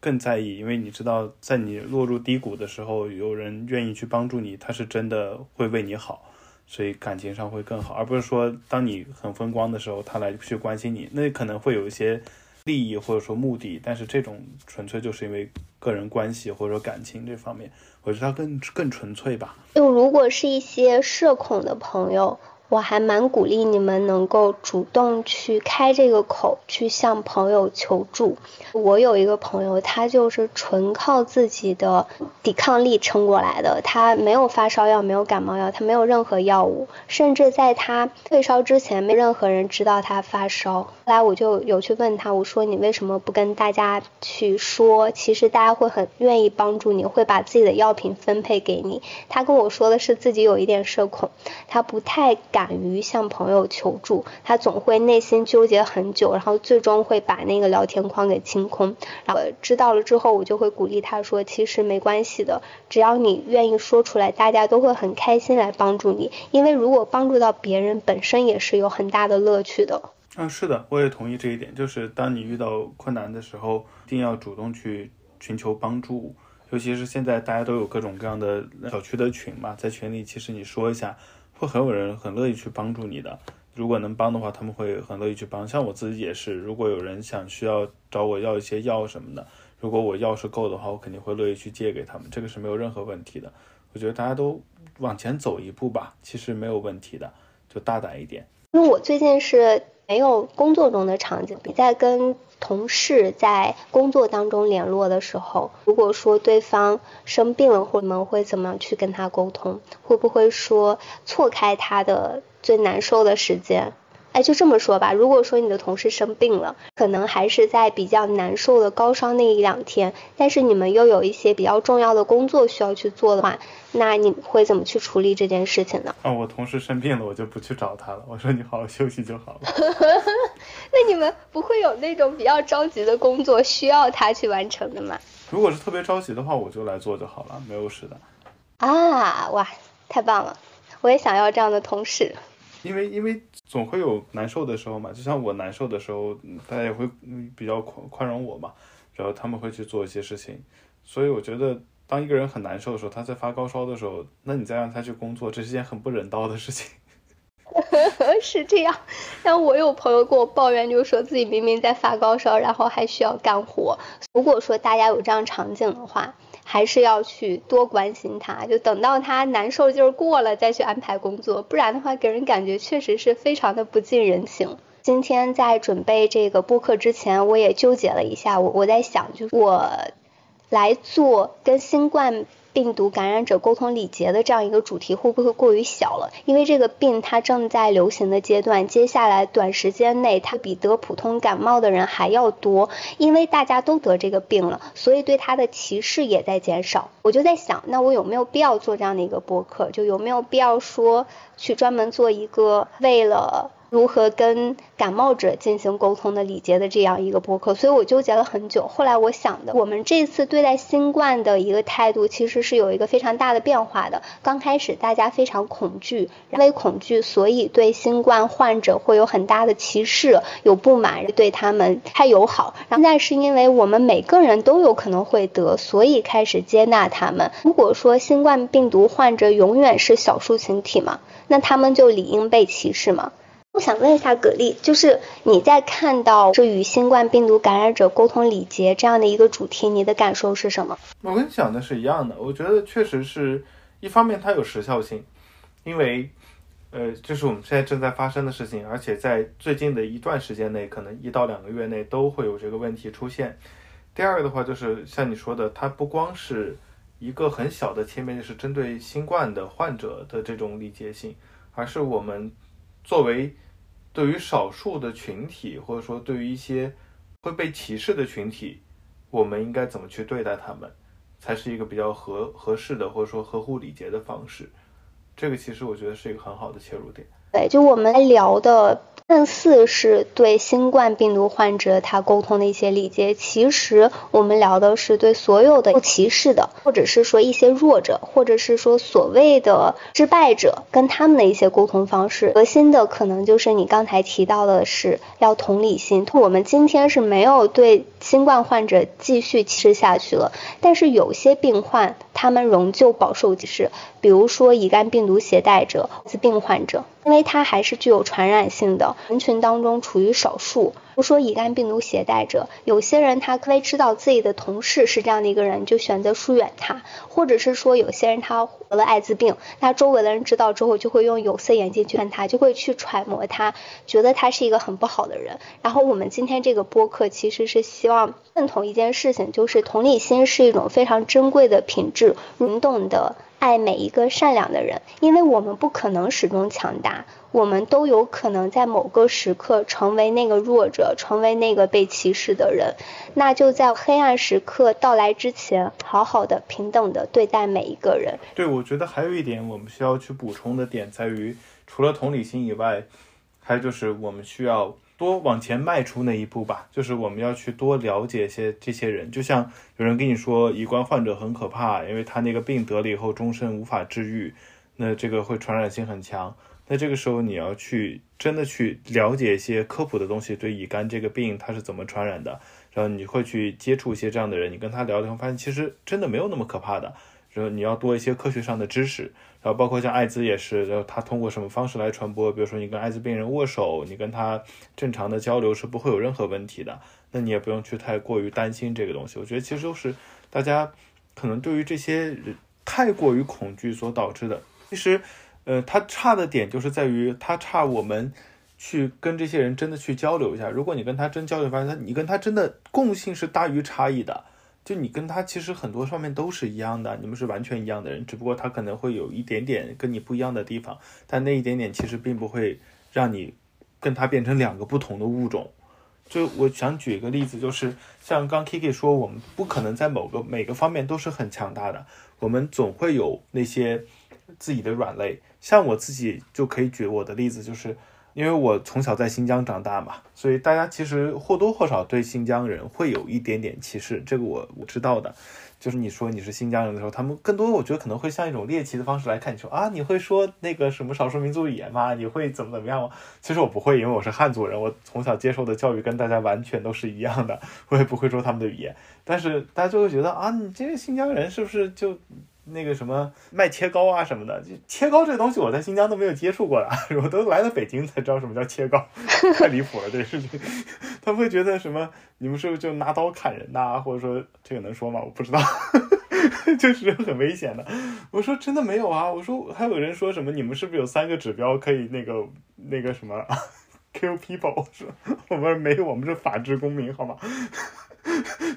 更在意，因为你知道，在你落入低谷的时候，有人愿意去帮助你，他是真的会为你好，所以感情上会更好，而不是说当你很风光的时候，他来去关心你，那可能会有一些。利益或者说目的，但是这种纯粹就是因为个人关系或者说感情这方面，我觉得他更更纯粹吧。就如果是一些社恐的朋友。我还蛮鼓励你们能够主动去开这个口，去向朋友求助。我有一个朋友，他就是纯靠自己的抵抗力撑过来的。他没有发烧药，没有感冒药，他没有任何药物，甚至在他退烧之前，没任何人知道他发烧。后来我就有去问他，我说你为什么不跟大家去说？其实大家会很愿意帮助你，会把自己的药品分配给你。他跟我说的是自己有一点社恐，他不太敢。敢于向朋友求助，他总会内心纠结很久，然后最终会把那个聊天框给清空。然后知道了之后，我就会鼓励他说，其实没关系的，只要你愿意说出来，大家都会很开心来帮助你。因为如果帮助到别人，本身也是有很大的乐趣的。嗯，是的，我也同意这一点，就是当你遇到困难的时候，一定要主动去寻求帮助。尤其是现在大家都有各种各样的小区的群嘛，在群里其实你说一下。会很有人很乐意去帮助你的，如果能帮的话，他们会很乐意去帮。像我自己也是，如果有人想需要找我要一些药什么的，如果我药是够的话，我肯定会乐意去借给他们，这个是没有任何问题的。我觉得大家都往前走一步吧，其实没有问题的，就大胆一点。因为我最近是没有工作中的场景，比在跟。同事在工作当中联络的时候，如果说对方生病了，或你们会怎么样去跟他沟通？会不会说错开他的最难受的时间？哎，就这么说吧。如果说你的同事生病了，可能还是在比较难受的高烧那一两天，但是你们又有一些比较重要的工作需要去做的话，那你会怎么去处理这件事情呢？啊，我同事生病了，我就不去找他了。我说你好好休息就好了。那你们不会有那种比较着急的工作需要他去完成的吗？如果是特别着急的话，我就来做就好了，没有事的。啊，哇，太棒了！我也想要这样的同事。因为因为总会有难受的时候嘛，就像我难受的时候，大家也会比较宽宽容我嘛，然后他们会去做一些事情，所以我觉得当一个人很难受的时候，他在发高烧的时候，那你再让他去工作，这是件很不人道的事情。是这样，但我有朋友跟我抱怨，就说自己明明在发高烧，然后还需要干活。如果说大家有这样场景的话。还是要去多关心他，就等到他难受劲儿过了再去安排工作，不然的话给人感觉确实是非常的不近人情。今天在准备这个播客之前，我也纠结了一下，我我在想，就是我来做跟新冠。病毒感染者沟通礼节的这样一个主题会不会过于小了？因为这个病它正在流行的阶段，接下来短时间内它比得普通感冒的人还要多，因为大家都得这个病了，所以对它的歧视也在减少。我就在想，那我有没有必要做这样的一个播客？就有没有必要说去专门做一个为了。如何跟感冒者进行沟通的礼节的这样一个播客，所以我纠结了很久。后来我想的，我们这次对待新冠的一个态度，其实是有一个非常大的变化的。刚开始大家非常恐惧，因为恐惧，所以对新冠患者会有很大的歧视，有不满，对他们太友好。现在是因为我们每个人都有可能会得，所以开始接纳他们。如果说新冠病毒患者永远是少数群体嘛，那他们就理应被歧视嘛？我想问一下葛丽，就是你在看到是与新冠病毒感染者沟通礼节这样的一个主题，你的感受是什么？我跟你讲的是一样的，我觉得确实是一方面它有时效性，因为呃，就是我们现在正在发生的事情，而且在最近的一段时间内，可能一到两个月内都会有这个问题出现。第二个的话，就是像你说的，它不光是一个很小的切面，就是针对新冠的患者的这种礼节性，而是我们作为。对于少数的群体，或者说对于一些会被歧视的群体，我们应该怎么去对待他们，才是一个比较合合适的，或者说合乎礼节的方式。这个其实我觉得是一个很好的切入点。对，就我们聊的。看似是对新冠病毒患者他沟通的一些礼节，其实我们聊的是对所有的不歧视的，或者是说一些弱者，或者是说所谓的失败者，跟他们的一些沟通方式。核心的可能就是你刚才提到的是要同理心。我们今天是没有对新冠患者继续歧视下去了，但是有些病患他们仍旧饱受歧视，比如说乙肝病毒携带者、自病患者。因为它还是具有传染性的，人群当中处于少数。比如说乙肝病毒携带者，有些人他可以知道自己的同事是这样的一个人，就选择疏远他；或者是说有些人他得了艾滋病，那周围的人知道之后就会用有色眼镜去看他，就会去揣摩他，觉得他是一个很不好的人。然后我们今天这个播客其实是希望认同一件事情，就是同理心是一种非常珍贵的品质，灵动的。爱每一个善良的人，因为我们不可能始终强大，我们都有可能在某个时刻成为那个弱者，成为那个被歧视的人。那就在黑暗时刻到来之前，好好的、平等的对待每一个人。对，我觉得还有一点我们需要去补充的点在于，除了同理心以外，还有就是我们需要。多往前迈出那一步吧，就是我们要去多了解一些这些人。就像有人跟你说，乙肝患者很可怕，因为他那个病得了以后终身无法治愈，那这个会传染性很强。那这个时候你要去真的去了解一些科普的东西，对乙肝这个病它是怎么传染的，然后你会去接触一些这样的人，你跟他聊聊，发现其实真的没有那么可怕的。然后你要多一些科学上的知识。然后包括像艾滋也是，然后他通过什么方式来传播？比如说你跟艾滋病人握手，你跟他正常的交流是不会有任何问题的，那你也不用去太过于担心这个东西。我觉得其实都是大家可能对于这些太过于恐惧所导致的。其实，呃，它差的点就是在于它差我们去跟这些人真的去交流一下。如果你跟他真交流，发现他你跟他真的共性是大于差异的。就你跟他其实很多方面都是一样的，你们是完全一样的人，只不过他可能会有一点点跟你不一样的地方，但那一点点其实并不会让你跟他变成两个不同的物种。就我想举一个例子，就是像刚 Kiki 说，我们不可能在某个每个方面都是很强大的，我们总会有那些自己的软肋。像我自己就可以举我的例子，就是。因为我从小在新疆长大嘛，所以大家其实或多或少对新疆人会有一点点歧视，这个我我知道的。就是你说你是新疆人的时候，他们更多我觉得可能会像一种猎奇的方式来看你说啊，你会说那个什么少数民族语言吗？你会怎么怎么样吗？其实我不会，因为我是汉族人，我从小接受的教育跟大家完全都是一样的，我也不会说他们的语言。但是大家就会觉得啊，你这个新疆人是不是就？那个什么卖切糕啊什么的，就切糕这东西，我在新疆都没有接触过的，我都来了北京才知道什么叫切糕，太离谱了这个事情。他们会觉得什么？你们是不是就拿刀砍人呐？或者说这个能说吗？我不知道，就是很危险的。我说真的没有啊。我说还有人说什么？你们是不是有三个指标可以那个那个什么 kill people？说我们没有，我们是法治公民，好吗？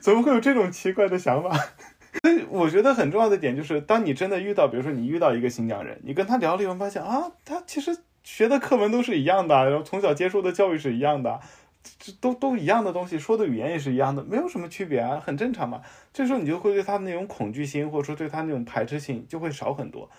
怎么会有这种奇怪的想法？我觉得很重要的点就是，当你真的遇到，比如说你遇到一个新疆人，你跟他聊了以后，发现啊，他其实学的课文都是一样的，然后从小接受的教育是一样的，这都都一样的东西，说的语言也是一样的，没有什么区别啊，很正常嘛。这时候你就会对他那种恐惧心，或者说对他那种排斥性就会少很多。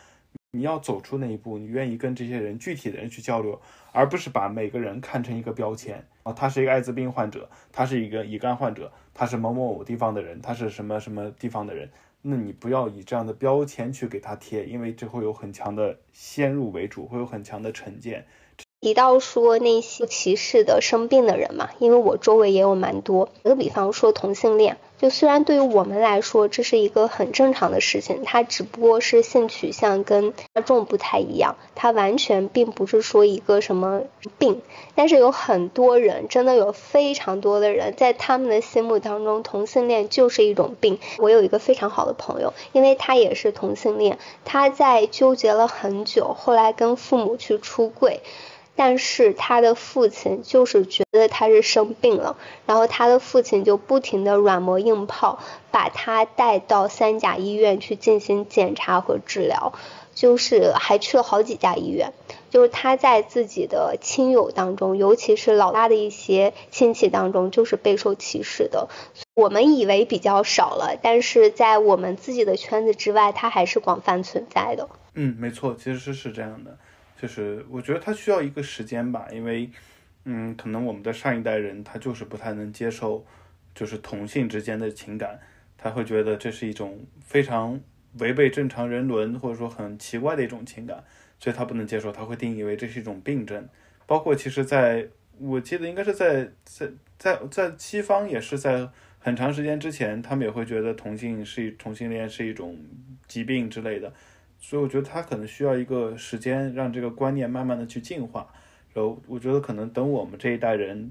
你要走出那一步，你愿意跟这些人具体的人去交流，而不是把每个人看成一个标签啊，他是一个艾滋病患者，他是一个乙肝患者，他是某某某地方的人，他是什么什么地方的人，那你不要以这样的标签去给他贴，因为这会有很强的先入为主，会有很强的成见。提到说那些歧视的生病的人嘛，因为我周围也有蛮多。打个比方说同性恋，就虽然对于我们来说这是一个很正常的事情，它只不过是性取向跟大众不太一样，它完全并不是说一个什么病。但是有很多人，真的有非常多的人在他们的心目当中，同性恋就是一种病。我有一个非常好的朋友，因为他也是同性恋，他在纠结了很久，后来跟父母去出柜。但是他的父亲就是觉得他是生病了，然后他的父亲就不停的软磨硬泡，把他带到三甲医院去进行检查和治疗，就是还去了好几家医院。就是他在自己的亲友当中，尤其是老大的一些亲戚当中，就是备受歧视的。我们以为比较少了，但是在我们自己的圈子之外，它还是广泛存在的。嗯，没错，其实是这样的。就是我觉得他需要一个时间吧，因为，嗯，可能我们的上一代人他就是不太能接受，就是同性之间的情感，他会觉得这是一种非常违背正常人伦或者说很奇怪的一种情感，所以他不能接受，他会定义为这是一种病症。包括其实在我记得应该是在在在在西方也是在很长时间之前，他们也会觉得同性是同性恋是一种疾病之类的。所以我觉得他可能需要一个时间，让这个观念慢慢的去进化。然后我觉得可能等我们这一代人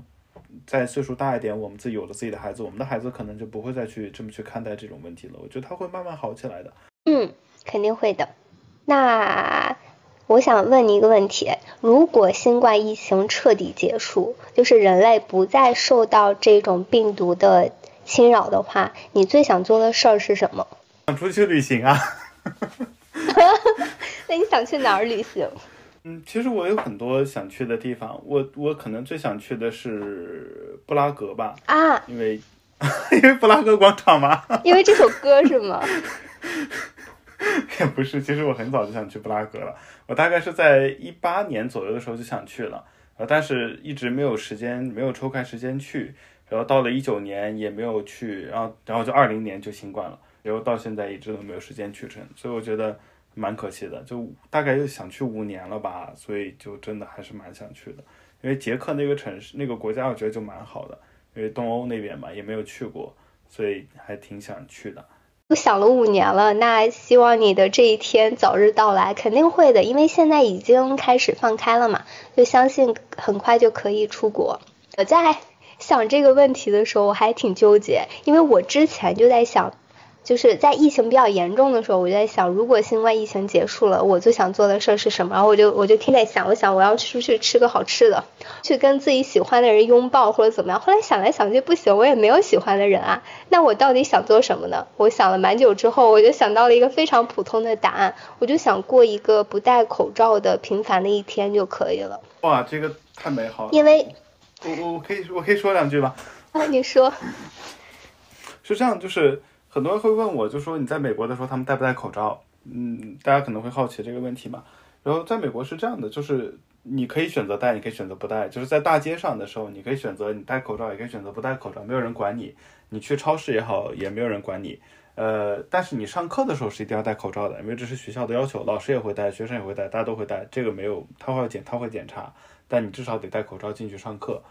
再岁数大一点，我们自己有了自己的孩子，我们的孩子可能就不会再去这么去看待这种问题了。我觉得他会慢慢好起来的。嗯，肯定会的。那我想问你一个问题：如果新冠疫情彻底结束，就是人类不再受到这种病毒的侵扰的话，你最想做的事儿是什么？想出去旅行啊。那你想去哪儿旅行？嗯，其实我有很多想去的地方。我我可能最想去的是布拉格吧。啊，因为 因为布拉格广场嘛。因为这首歌是吗？也不是，其实我很早就想去布拉格了。我大概是在一八年左右的时候就想去了，呃，但是一直没有时间，没有抽开时间去。然后到了一九年也没有去，然后然后就二零年就新冠了。然后到现在一直都没有时间去成，所以我觉得蛮可惜的。就大概又想去五年了吧，所以就真的还是蛮想去的。因为捷克那个城市、那个国家，我觉得就蛮好的。因为东欧那边嘛，也没有去过，所以还挺想去的。我想了五年了，那希望你的这一天早日到来，肯定会的。因为现在已经开始放开了嘛，就相信很快就可以出国。我在想这个问题的时候，我还挺纠结，因为我之前就在想。就是在疫情比较严重的时候，我就在想，如果新冠疫情结束了，我最想做的事儿是什么？然后我就我就天天想，我想我要出去吃个好吃的，去跟自己喜欢的人拥抱或者怎么样。后来想来想去不行，我也没有喜欢的人啊，那我到底想做什么呢？我想了蛮久之后，我就想到了一个非常普通的答案，我就想过一个不戴口罩的平凡的一天就可以了。哇，这个太美好了。因为，我我我可以我可以说两句吗？啊，你说。是这样，就是。很多人会问我，就说你在美国的时候，他们戴不戴口罩？嗯，大家可能会好奇这个问题嘛。然后在美国是这样的，就是你可以选择戴，你可以选择不戴。就是在大街上的时候，你可以选择你戴口罩，也可以选择不戴口罩，没有人管你。你去超市也好，也没有人管你。呃，但是你上课的时候是一定要戴口罩的，因为这是学校的要求，老师也会戴，学生也会戴，大家都会戴。这个没有，他会检，他会检查，但你至少得戴口罩进去上课。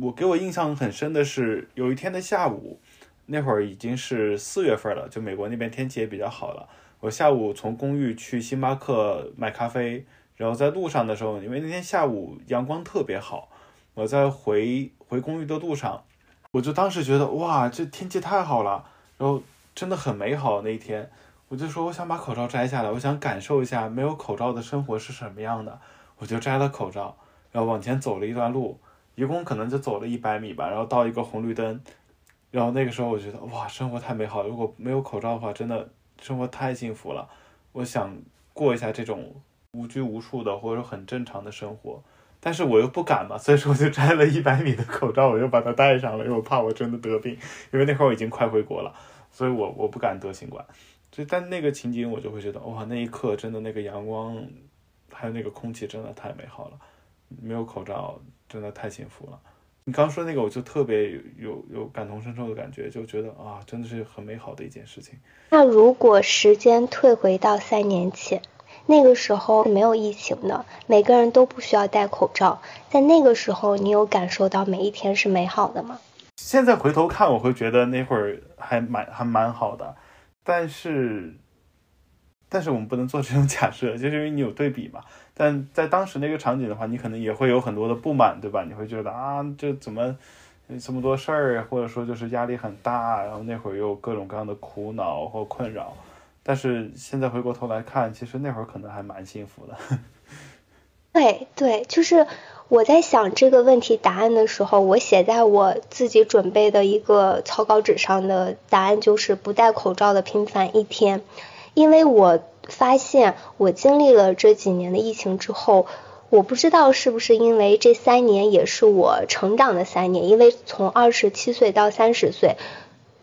我给我印象很深的是有一天的下午。那会儿已经是四月份了，就美国那边天气也比较好了。我下午从公寓去星巴克买咖啡，然后在路上的时候，因为那天下午阳光特别好，我在回回公寓的路上，我就当时觉得哇，这天气太好了，然后真的很美好那一天。我就说我想把口罩摘下来，我想感受一下没有口罩的生活是什么样的。我就摘了口罩，然后往前走了一段路，一共可能就走了一百米吧，然后到一个红绿灯。然后那个时候我觉得哇，生活太美好。如果没有口罩的话，真的生活太幸福了。我想过一下这种无拘无束的或者说很正常的生活，但是我又不敢嘛，所以说我就摘了一百米的口罩，我又把它戴上了，因为我怕我真的得病。因为那会儿我已经快回国了，所以我我不敢得新冠。就但那个情景我就会觉得哇，那一刻真的那个阳光还有那个空气真的太美好了。没有口罩真的太幸福了。你刚说那个，我就特别有有感同身受的感觉，就觉得啊，真的是很美好的一件事情。那如果时间退回到三年前，那个时候没有疫情的，每个人都不需要戴口罩。在那个时候，你有感受到每一天是美好的吗？现在回头看，我会觉得那会儿还蛮还蛮好的，但是，但是我们不能做这种假设，就是因为你有对比嘛。但在当时那个场景的话，你可能也会有很多的不满，对吧？你会觉得啊，这怎么这么多事儿，或者说就是压力很大，然后那会儿又有各种各样的苦恼或困扰。但是现在回过头来看，其实那会儿可能还蛮幸福的。对对，就是我在想这个问题答案的时候，我写在我自己准备的一个草稿纸上的答案就是不戴口罩的平凡一天，因为我发现我经历了这几年的疫情之后，我不知道是不是因为这三年也是我成长的三年，因为从二十七岁到三十岁。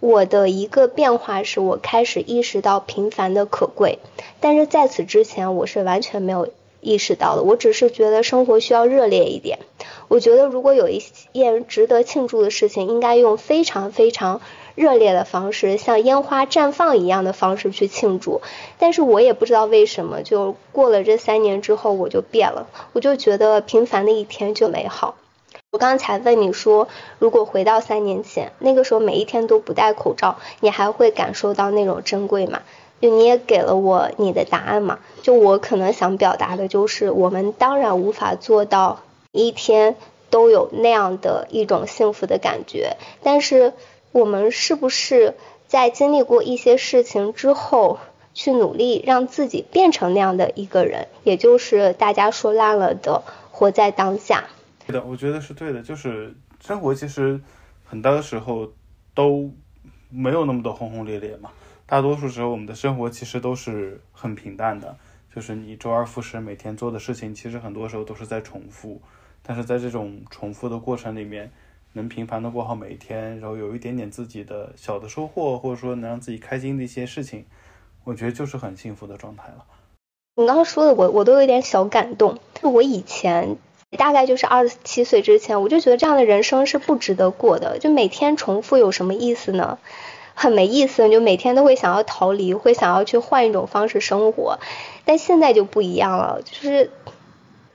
我的一个变化是我开始意识到平凡的可贵，但是在此之前我是完全没有意识到的。我只是觉得生活需要热烈一点。我觉得如果有一件值得庆祝的事情，应该用非常非常热烈的方式，像烟花绽放一样的方式去庆祝。但是我也不知道为什么，就过了这三年之后，我就变了。我就觉得平凡的一天就美好。我刚才问你说，如果回到三年前，那个时候每一天都不戴口罩，你还会感受到那种珍贵吗？就你也给了我你的答案嘛？就我可能想表达的就是，我们当然无法做到一天都有那样的一种幸福的感觉，但是我们是不是在经历过一些事情之后，去努力让自己变成那样的一个人，也就是大家说烂了的活在当下。对的，我觉得是对的。就是生活其实很多时候都没有那么多轰轰烈烈嘛。大多数时候，我们的生活其实都是很平淡的。就是你周而复始，每天做的事情，其实很多时候都是在重复。但是在这种重复的过程里面，能平凡的过好每一天，然后有一点点自己的小的收获，或者说能让自己开心的一些事情，我觉得就是很幸福的状态了。你刚刚说的，我我都有点小感动。就我以前。大概就是二十七岁之前，我就觉得这样的人生是不值得过的。就每天重复有什么意思呢？很没意思。就每天都会想要逃离，会想要去换一种方式生活。但现在就不一样了，就是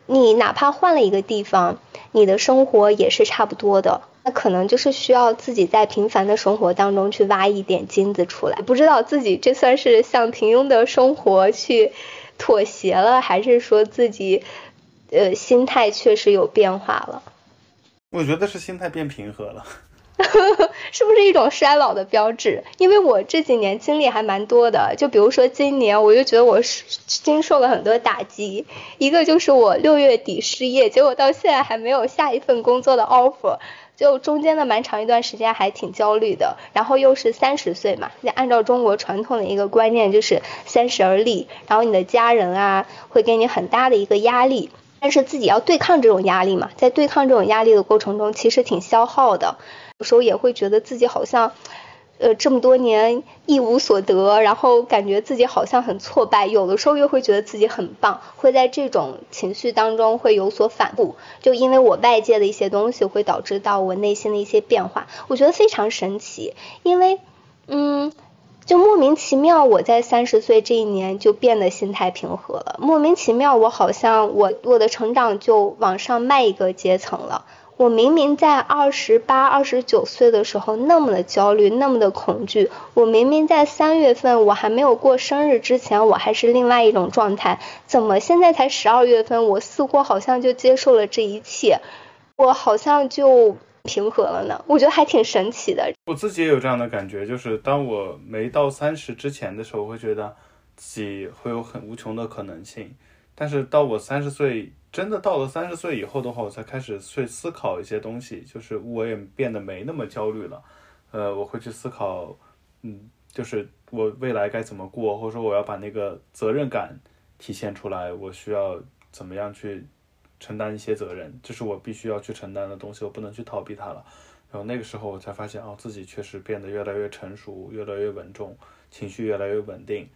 你哪怕换了一个地方，你的生活也是差不多的。那可能就是需要自己在平凡的生活当中去挖一点金子出来。不知道自己这算是向平庸的生活去妥协了，还是说自己？呃，心态确实有变化了。我觉得是心态变平和了，是不是一种衰老的标志？因为我这几年经历还蛮多的，就比如说今年，我就觉得我经受了很多打击。一个就是我六月底失业，结果到现在还没有下一份工作的 offer，就中间的蛮长一段时间还挺焦虑的。然后又是三十岁嘛，那按照中国传统的一个观念，就是三十而立，然后你的家人啊会给你很大的一个压力。但是自己要对抗这种压力嘛，在对抗这种压力的过程中，其实挺消耗的。有时候也会觉得自己好像，呃，这么多年一无所得，然后感觉自己好像很挫败。有的时候又会觉得自己很棒，会在这种情绪当中会有所反复。就因为我外界的一些东西，会导致到我内心的一些变化。我觉得非常神奇，因为，嗯。就莫名其妙，我在三十岁这一年就变得心态平和了。莫名其妙，我好像我我的成长就往上迈一个阶层了。我明明在二十八、二十九岁的时候那么的焦虑，那么的恐惧。我明明在三月份我还没有过生日之前，我还是另外一种状态。怎么现在才十二月份，我似乎好像就接受了这一切？我好像就。平和了呢，我觉得还挺神奇的。我自己也有这样的感觉，就是当我没到三十之前的时候，我会觉得自己会有很无穷的可能性。但是到我三十岁，真的到了三十岁以后的话，我才开始去思考一些东西，就是我也变得没那么焦虑了。呃，我会去思考，嗯，就是我未来该怎么过，或者说我要把那个责任感体现出来，我需要怎么样去。承担一些责任，这是我必须要去承担的东西，我不能去逃避它了。然后那个时候我才发现，哦，自己确实变得越来越成熟，越来越稳重，情绪越来越稳定，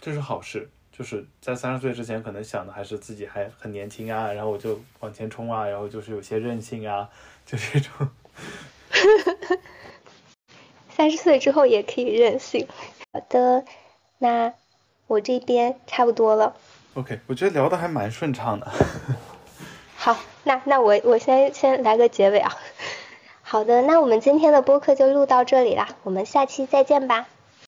这是好事。就是在三十岁之前，可能想的还是自己还很年轻啊，然后我就往前冲啊，然后就是有些任性啊，就这种。三十岁之后也可以任性。好的，那我这边差不多了。OK，我觉得聊的还蛮顺畅的。好，那那我我先先来个结尾啊。好的，那我们今天的播客就录到这里啦，我们下期再见吧。